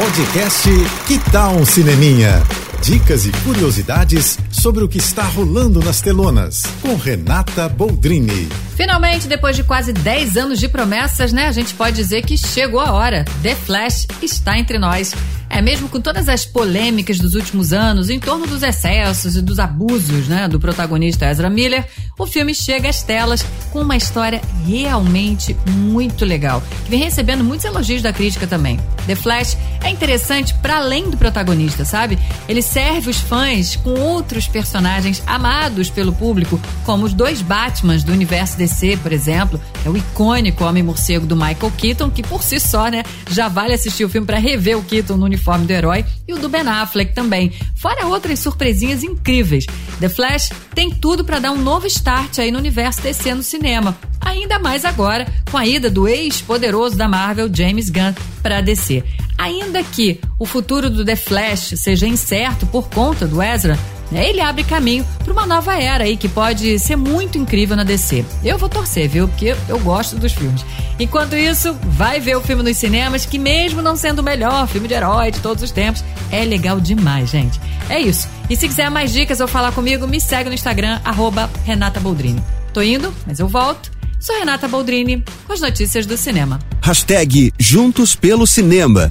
Podcast Que Tal um Cineminha? Dicas e curiosidades sobre o que está rolando nas telonas, com Renata Boldrini. Finalmente, depois de quase 10 anos de promessas, né, a gente pode dizer que chegou a hora. The Flash está entre nós. É mesmo com todas as polêmicas dos últimos anos em torno dos excessos e dos abusos, né, do protagonista Ezra Miller, o filme chega às telas com uma história realmente muito legal, que vem recebendo muitos elogios da crítica também. The Flash é interessante para além do protagonista, sabe? Ele serve os fãs com outros personagens amados pelo público, como os dois Batmans do universo DC, por exemplo, é o icônico Homem-Morcego do Michael Keaton, que por si só, né, já vale assistir o filme para rever o Keaton no uniforme do herói, e o do Ben Affleck também. Fora outras surpresinhas incríveis. The Flash tem tudo para dar um novo start aí no universo DC no cinema. Ainda mais agora com a ida do ex-poderoso da Marvel, James Gunn, para DC. Ainda que o futuro do The Flash seja incerto por conta do Ezra, né, ele abre caminho para uma nova era aí que pode ser muito incrível na DC. Eu vou torcer, viu? Porque eu gosto dos filmes. Enquanto isso, vai ver o filme nos cinemas, que mesmo não sendo o melhor filme de herói de todos os tempos, é legal demais, gente. É isso. E se quiser mais dicas ou falar comigo, me segue no Instagram, arroba Renata Boldrini. Tô indo, mas eu volto. Sou Renata Boldrini, com as notícias do cinema. Hashtag Juntos pelo Cinema.